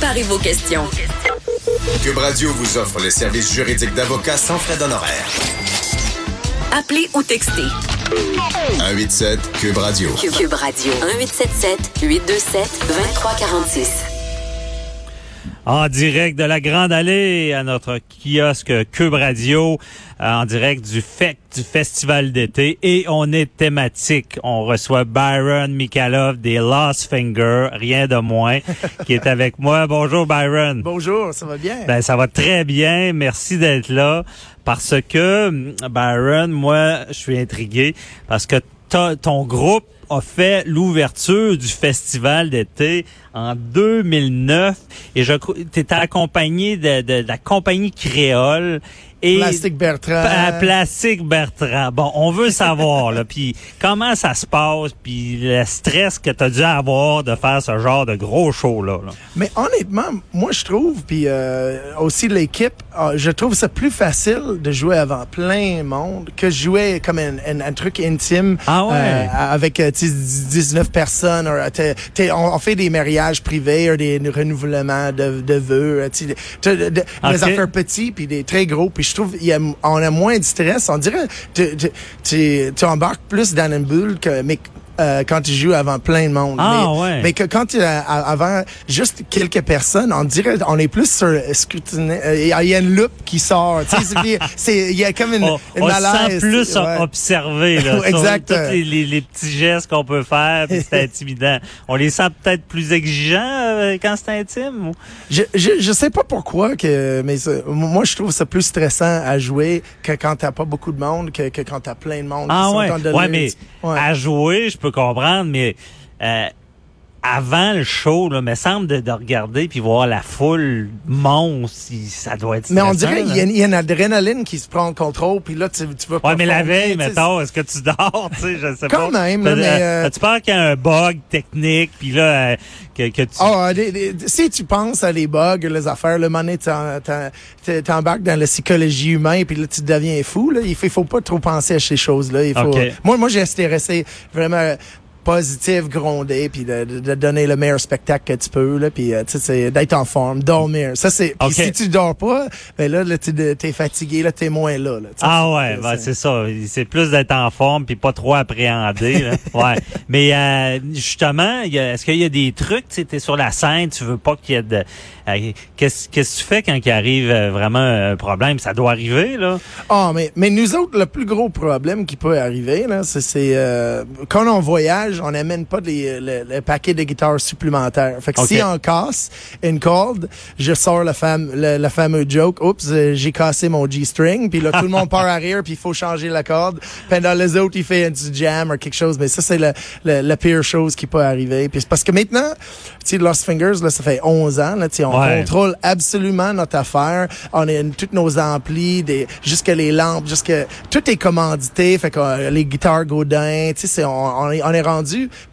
Préparez vos questions. Cube Radio vous offre les services juridiques d'avocats sans frais d'honoraires. Appelez ou textez 187 Cube Radio. Cube, Radio 1877 827 2346. En direct de la Grande Allée à notre kiosque Cube Radio, euh, en direct du FEC, du Festival d'été. Et on est thématique. On reçoit Byron Mikalov des Lost Finger, rien de moins, qui est avec moi. Bonjour Byron. Bonjour, ça va bien? Ben, ça va très bien. Merci d'être là. Parce que, Byron, moi, je suis intrigué parce que ton groupe a fait l'ouverture du festival d'été en 2009 et je t'étais accompagné de, de- de la compagnie créole et Plastique Bertrand. Plastique Bertrand. Bon, on veut savoir là, puis comment ça se passe, puis le stress que tu as dû avoir de faire ce genre de gros show là. là. Mais honnêtement, moi je trouve, puis euh, aussi l'équipe, euh, je trouve ça plus facile de jouer avant plein monde que jouer comme un, un- un truc intime Ah ouais. euh, avec euh, tu sais, 19 personnes. ou, euh, t'es- on, on fait des mariages privés, ou des renouvellements de, de vœux, euh, tu sais, de- de- de- Ok. des affaires petits puis des très gros. Puis je trouve y a, on a moins de stress. On dirait tu, tu, tu, tu embarques plus dans une bulle que mais euh, quand tu joues avant plein de monde. Ah, mais, ouais. mais que quand tu as avant juste quelques personnes, on dirait on est plus sur scrutiné. euh, Il y a- il a une loupe qui sort. Il y a comme une, on, une on se malaise. sent plus ouais. observé là, sur Exact. tous les, les- les petits gestes qu'on peut faire, c'est intimidant. On les sent peut-être plus exigeants euh, quand c'est intime. ou- Je, je je sais pas pourquoi que mais moi je trouve ça plus stressant à jouer que quand t'as pas beaucoup de monde que, que quand t'as plein de monde. qui Ah sont ouais, ouais, mais Ouais. à jouer, je peux comprendre, mais euh, avant le show, là, me semble de, de regarder puis voir la foule monstre, si- ça doit être. Mais on dirait qu'il y, a- il y a une adrénaline qui se prend le contrôle puis là tu tu veux pas Ouais, mais la veille, tu mettons, est-ce que tu dors, tu sais, je sais pas. Quand même, là, mais, euh, As-tu peur qu'il y ait un bug technique, puis là, euh, que, que tu... Des- si tu penses à les bugs, les affaires, le moment tu t'embarques dans la psychologie humaine, puis là tu deviens fou. Là. Il faut, faut pas trop penser à ces choses-là. Il faut. Ok. Moi, moi, j'ai resté vraiment positif, grondé, puis de, donner le meilleur spectacle que tu peux, là, puis euh, tu sais, c'est d'être en forme, dormir. Ça c'est. Puis Ok. si tu dors pas, ben là, là tu es fatigué, là, t'es moins là. là. Ah ouais, ben, c'est ça. C'est plus d'être en forme puis pas trop appréhender. là. ouais. Mais euh, justement, est-ce qu'il y a des trucs, tu es sur la scène, tu veux pas qu'il y ait de... euh, Qu'est-ce que tu fais quand il arrive euh, vraiment un problème? Ça doit arriver, là. Ah, mais, mais nous autres, le plus gros problème qui peut arriver, là, c'est, c'est euh, quand on voyage, on n'amène pas les, le, le paquet de guitares supplémentaires. Fait que si on casse une corde, je sors le, fam, le, le fameux joke, oups, euh, j'ai cassé mon G-string, puis là, tout le monde part à rire, puis il faut changer la corde. Pendant les autres, il fait du jam ou quelque chose. Mais ça, c'est le, la pire chose qui peut arriver. Puis parce que maintenant, tu sais, Lost Fingers, là, ça fait 11 ans, là, tu sais, on Ouais. contrôle absolument notre affaire. On a une- toutes nos amplis, des, jusque les lampes, jusque tout est commandité. Fait que euh, les guitares Godin, tu sais, on, on est, on est rendu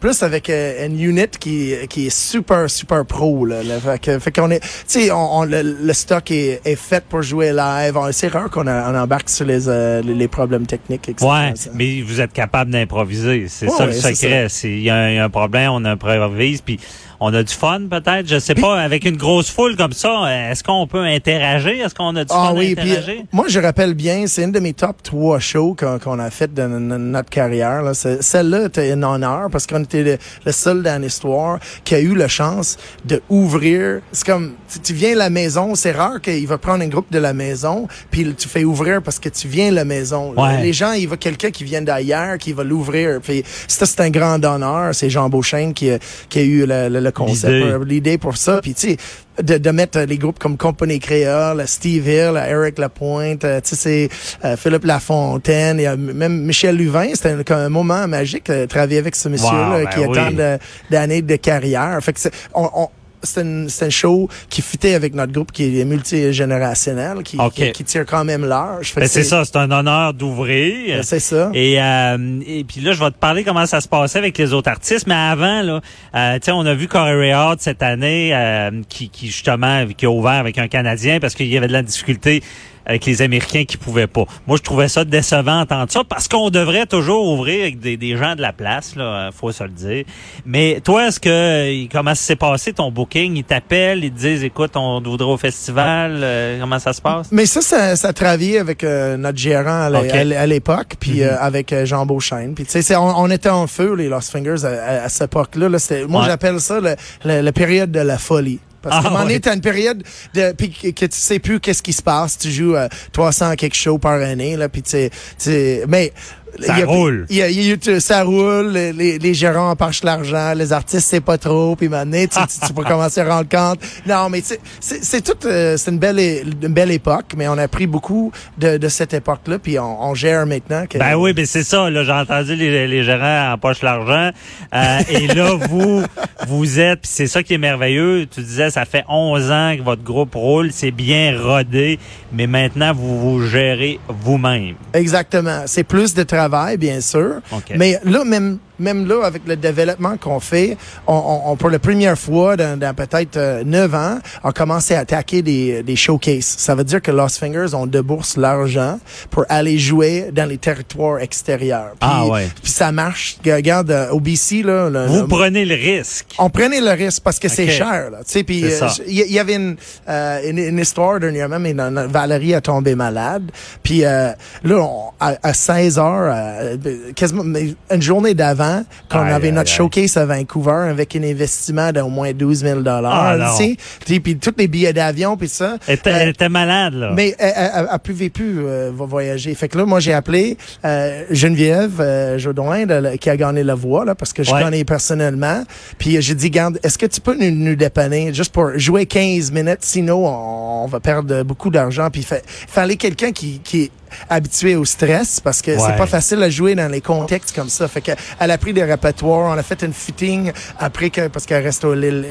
plus avec euh, une unit qui, qui est super super pro là. là. fait qu'on est, tu sais, on, on- le, le stock est, est fait pour jouer live. C'est rare qu'on embarque sur les, euh, les, les problèmes techniques. Etc. Ouais, mais vous êtes capable d'improviser. C'est Ouais, ça le ouais, secret. Il y, a un- il y a un problème, on improvise, puis on a du fun peut-être. Je sais pas, avec une grosse foule comme ça, est-ce qu'on peut interagir? Est-ce qu'on a du Ah fun oui, à puis interagir? moi je rappelle bien, c'est une de mes top trois shows qu'on a fait de notre carrière. Celle-là était un honneur parce qu'on était le, le seul dans l'histoire qui a eu la chance de ouvrir. C'est comme tu, tu viens à la maison, c'est rare qu'il va prendre un groupe de la maison puis tu fais ouvrir parce que tu viens à la maison. Ouais. Les gens, il va quelqu'un qui vient d'ailleurs qui va l'ouvrir. Puis ça c'est un grand honneur. C'est Jean Beauchesne qui, a- qui a eu le, le- le le concept, L'idée. euh, pour ça. Puis tu sais, de, de mettre euh, les groupes comme Company Créole, Steve Hill, Eric Lapointe, euh, tu sais, c'est euh, Philippe Lafontaine, a même Michel Luvin. C'était un, un moment magique de travailler avec ce monsieur-là Wow, qui ben a tant oui. de- d'années de carrière. Fait que c'est, on, on- c'est un show qui fitait avec notre groupe qui est multigénérationnel, qui, qui, qui tire quand même large. Fait Ben, c'est ça, c'est un honneur d'ouvrir. C'est ça. Et, euh, et puis là, je vais te parler comment ça se passait avec les autres artistes. Mais avant, là, euh, on a vu Corey Hart cette année, euh, qui, qui justement, qui a ouvert avec un Canadien parce qu'il y avait de la difficulté avec les Américains qui pouvaient pas. Moi, je trouvais ça décevant d'entendre ça parce qu'on devrait toujours ouvrir avec des, des gens de la place, là, faut se le dire. Mais toi, est-ce que euh, comment ça s'est passé ton booking? Ils t'appellent, ils te disent, écoute, on te voudrait au festival. euh, comment ça se passe? Mais ça, ça, ça travaillait avec euh, notre gérant à l'époque, puis Mhm. euh, avec Jean Beauchesne. Puis tu sais, on, on était en feu les Lost Fingers à, à- à cette époque-là. Là, moi, Ouais. j'appelle ça le, le- la période de la folie. Parce Ah, qu'à un moment donné, t'as une période de puis que, tu sais plus qu'est-ce qui se passe. Tu joues euh, 300 quelque chose par année là, puis tu sais, mais Ça il y a- roule. il y a- il y a eu- ça roule. Les, les, gérants empochent l'argent, les artistes c'est pas trop. Puis maintenant, tu, tu, tu peux commencer à rendre compte. Non, mais c'est c'est tout, euh, c'est une belle, une belle époque. Mais on a pris beaucoup de, de cette époque-là, puis on, on gère maintenant. Que, Ben oui, ben c'est ça. Là, j'ai entendu les, les gérants empochent l'argent. Euh, et là, vous, vous êtes, puis c'est ça qui est merveilleux. Tu disais, ça fait 11 ans que votre groupe roule, c'est bien rodé, mais maintenant vous vous gérez vous-même. Exactement. C'est plus de travail, bien sûr. OK. Mais là, même, même là, avec le développement qu'on fait, on, on, on, pour la première fois dans, dans peut-être euh, neuf ans, on commence à attaquer des, des showcases. Ça veut dire que Lost Fingers, on débourse l'argent pour aller jouer dans les territoires extérieurs. Puis, Ah ouais. Puis ça marche. Regarde, euh, au BC, là, le- Vous le- prenez le risque. on prenait le risque parce que c'est OK. cher. Là, tu sais, puis C'est euh, il y, il y avait une, euh, une, une histoire dernièrement, mais dans- Valérie a tombé malade. Puis euh, là, on- à, à 16 heures, euh, quasiment une journée d'avant, quand Aïe, on avait notre aïe. showcase à Vancouver avec un investissement d'au moins 12 000 Ah, tu sais. Puis, tous les billets d'avion, puis ça. Elle était, Euh, elle était malade, là. mais elle, elle, elle, elle pouvait plus euh, va voyager. Fait que là, moi, j'ai appelé euh, Geneviève euh, Jodoin, de qui a gagné la voix, là, parce que je Ouais. connais personnellement. Puis euh, j'ai dit, garde, est-ce que tu peux nous, nous dépanner juste pour jouer 15 minutes? Sinon, on, on va perdre beaucoup d'argent. Puis il fa- fallait quelqu'un qui, qui habitué au stress parce que Ouais. c'est pas facile à jouer dans les contextes comme ça. Fait que elle a pris des répertoires, on a fait une fitting après que parce qu'elle reste au l'île.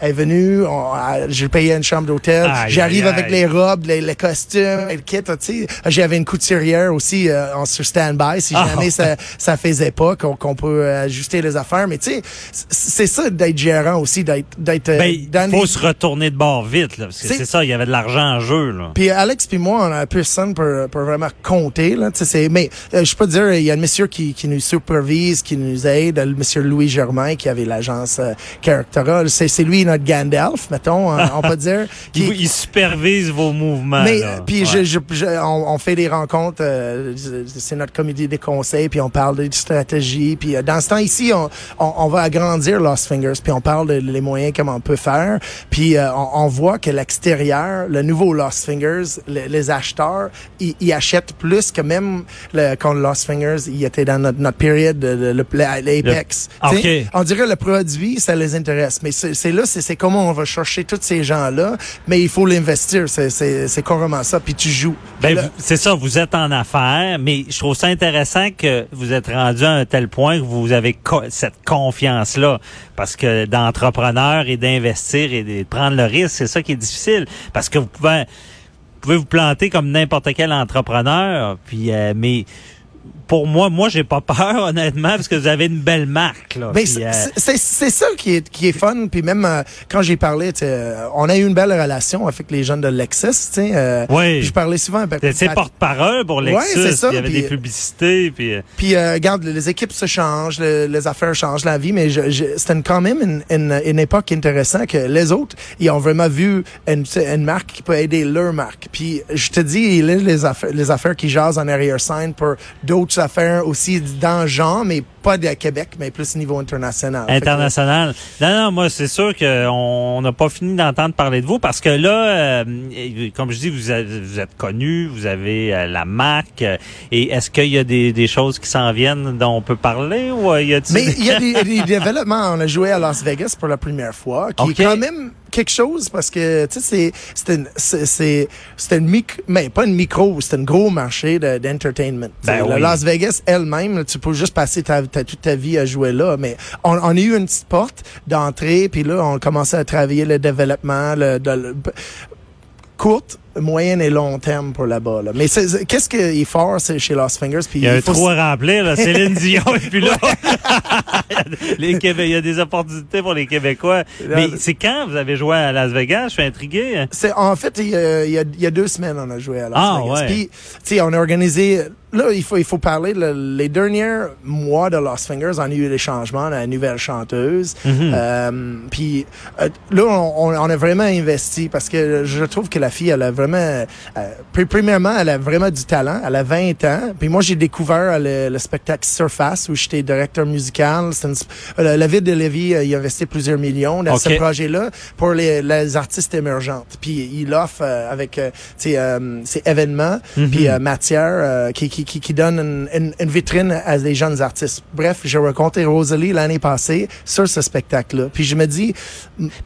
Elle est venue, j'ai payé une chambre d'hôtel. J'arrive avec les robes, les, les costumes, le kit, tu sais. J'avais une couturière aussi euh, en sur stand-by si Ah. jamais ça ça faisait pas qu'on peut ajuster les affaires. Mais tu sais, c'est ça d'être gérant aussi, d'être d'être euh, Ben, faut les- se retourner de bord vite, là, parce que C'est- ça, il y avait de l'argent en jeu, là. Puis Alex puis moi, on a personne pour, pour vraiment compter. Là, c'est- mais euh, je peux dire, il y a un monsieur qui, qui nous supervise, qui nous aide, le monsieur Louis Germain qui avait l'agence euh, Charactera. C'est c'est lui notre Gandalf, mettons, euh, on peut dire. Il, qui, il supervise vos mouvements. mais puis Ouais. je, je, je- on, on fait des rencontres, euh, c'est notre comité des conseils, puis on parle de stratégie, puis euh, dans ce temps ici, on, on, on va agrandir Lost Fingers, puis on parle de les moyens comment on peut faire, puis euh, on, on voit que l'extérieur, le nouveau Lost Fingers, le- les acheteurs, ils, ils achètent plus que même le, quand Lost Fingers, il était dans notre, notre période l'Apex. Le- Tu sais, OK. On dirait le produit, ça les intéresse, mais c'est c'est là, c'est c'est comment on va chercher tous ces gens-là, mais il faut l'investir, c'est c'est c'est carrément ça, puis tu joues. Ben, c'est ça, vous êtes en affaires, mais je trouve ça intéressant que vous êtes rendu à un tel point que vous avez co- cette confiance-là. Parce que d'entrepreneur et d'investir et de prendre le risque, c'est ça qui est difficile. Parce que vous pouvez, pouvez vous planter comme n'importe quel entrepreneur, puis euh, mais pour moi, moi j'ai pas peur honnêtement parce que vous avez une belle marque là. Mais c'est- euh, c'est c'est- ça qui est, qui est fun. Puis même euh, quand j'ai parlé, euh, on a eu une belle relation avec les jeunes de Lexus. tu sais, euh, Oui. Je parlais souvent avec c'est c'est Pat- porte-parole pour Lexus, c'est ça, il y avait des publicités, puis Puis euh, regarde, les équipes se changent, le- les affaires changent, la vie, mais je, je, c'était quand même une, une, une époque intéressante que les autres, ils ont vraiment vu une, une marque qui peut aider leur marque. Puis je te dis, les, les affaires, les affaires qui jasent en arrière-scène pour d'autres affaires aussi dans genre, mais pas de Québec, mais plus au niveau international. Que- International. Non, non, moi, c'est sûr qu'on n'a pas fini d'entendre parler de vous parce que là, euh, comme je dis, vous, avez- vous êtes connu, vous avez euh, la marque. euh, et est-ce qu'il y a des, des choses qui s'en viennent dont on peut parler ou euh, y a-t-il Mais il y a des, des développements. On a joué à Las Vegas pour la première fois, qui Ok. est quand même quelque chose parce que tu sais c'est c'est une c'est une micro mais pas une micro c'est un gros marché de- d'entertainment. Ben la oui. Las Vegas elle-même tu peux juste passer ta, ta- toute ta vie à jouer là mais on, on a eu une petite porte d'entrée puis là on commençait à travailler le développement le, de- le- courte moyenne et long terme pour là-bas là. mais qu'est-ce qui est fort c'est chez Lost Fingers puis Il y a un faut trou à remplir, là. Céline Dion, et puis là, les Québé- il y a des opportunités pour les Québécois. Mais c'est quand vous avez joué à Las Vegas? Je suis intrigué. C'est en fait il y, a, il y a- deux semaines on a joué à Las Ah, Vegas. ouais. Puis on a organisé là il faut il faut parler le- les derniers mois de Lost Fingers on a eu des changements on a une nouvelle chanteuse. Mhm. Euh, puis euh, là on, on- a vraiment investi parce que je trouve que la fille elle a vraiment euh, premièrement elle a vraiment du talent elle a 20 ans puis moi j'ai découvert le, le spectacle Surface où j'étais directeur musical une euh, la ville de Lévis euh, il a investi plusieurs millions dans ce projet-là pour les, les artistes émergentes. Puis il offre euh, avec ces événements, Mhm. puis euh, matière euh, qui, qui, qui, qui donne une, une, une vitrine à des jeunes artistes. Bref, j'ai rencontré Rosalie l'année passée sur ce spectacle-là. Puis je me dis,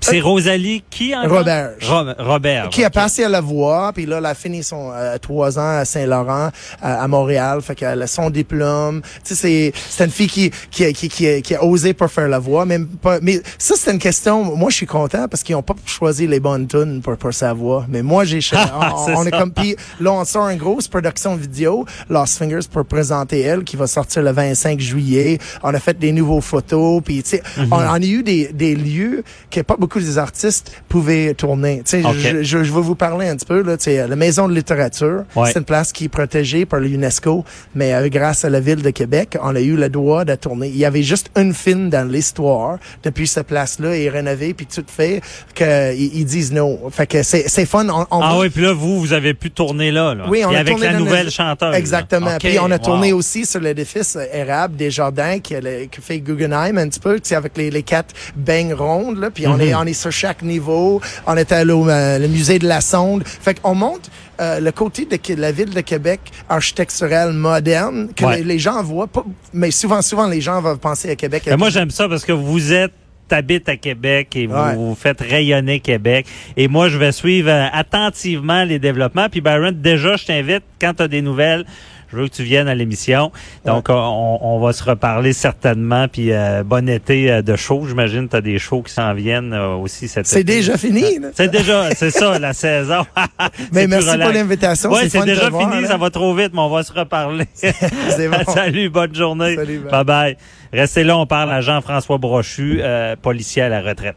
c'est Rosalie qui en Robert. Ro- Robert. qui a passé à la voix, puis là, elle a fini son euh, trois ans à Saint-Laurent, à, à Montréal, fait qu'elle a son diplôme. Tu sais, c'est c'est une fille qui qui a, qui, qui, a, qui a osé pour faire la voix, même pas. Mais ça, c'est une question. Moi, je suis content parce qu'ils ont pas choisi les bonnes tunes pour pour sa voix. Mais moi, j'ai on, est comme puis là, on sort une grosse production vidéo, Lost Fingers pour présenter elle, qui va sortir le 25 juillet. On a fait des nouveaux photos, puis tu sais, Mhm. on, on a eu des des lieux que pas beaucoup des artistes pouvaient tourner. Tu sais, Ok. je, je, je vais vous parler un petit peu. Là, Tu sais, la Maison de littérature, Ouais. c'est une place qui est protégée par l'UNESCO, mais euh, grâce à la ville de Québec, on a eu le droit de tourner. Il y avait juste une film dans l'histoire depuis cette place-là est rénovée puis tout fait qu'ils ils disent non. Fait que c'est c'est fun. On, on- Ah oui, puis là, vous, vous avez pu tourner là. là. oui, on a avec tourné la nouvelle le- chanteuse. là. Exactement. Puis on a tourné wow. aussi sur l'édifice érable des jardins qui, fait Guggenheim un petit peu, tu sais, avec les, les quatre beignes rondes. Là. Puis on est Mhm. on est sur chaque niveau. On est allé au euh, le musée de la Sonde. Fait qu'on monte euh, le côté de, la ville de Québec architecturale moderne que Ouais. les, les gens voient pas. Mais souvent, souvent, les gens vont penser à Québec. Mais moi, j'aime ça parce que vous êtes habite à Québec et vous, Ouais. vous faites rayonner Québec. Et moi, je vais suivre euh, attentivement les développements. Puis Byron, déjà, je t'invite, quand tu as des nouvelles, je veux que tu viennes à l'émission. Donc, on, on va se reparler certainement. Puis euh, bon été euh, de show. J'imagine tu as des shows qui s'en viennent euh, aussi cet c'est déjà fini. C'est déjà, c'est ça, la saison. Mais merci pour l'invitation. Ouais, c'est déjà voir, fini, ça va trop vite, mais on va se reparler. Bon. Salut, bonne journée. Salut, bye. bye bye. Restez là, on parle à Jean-François Brochu, euh, policier à la retraite.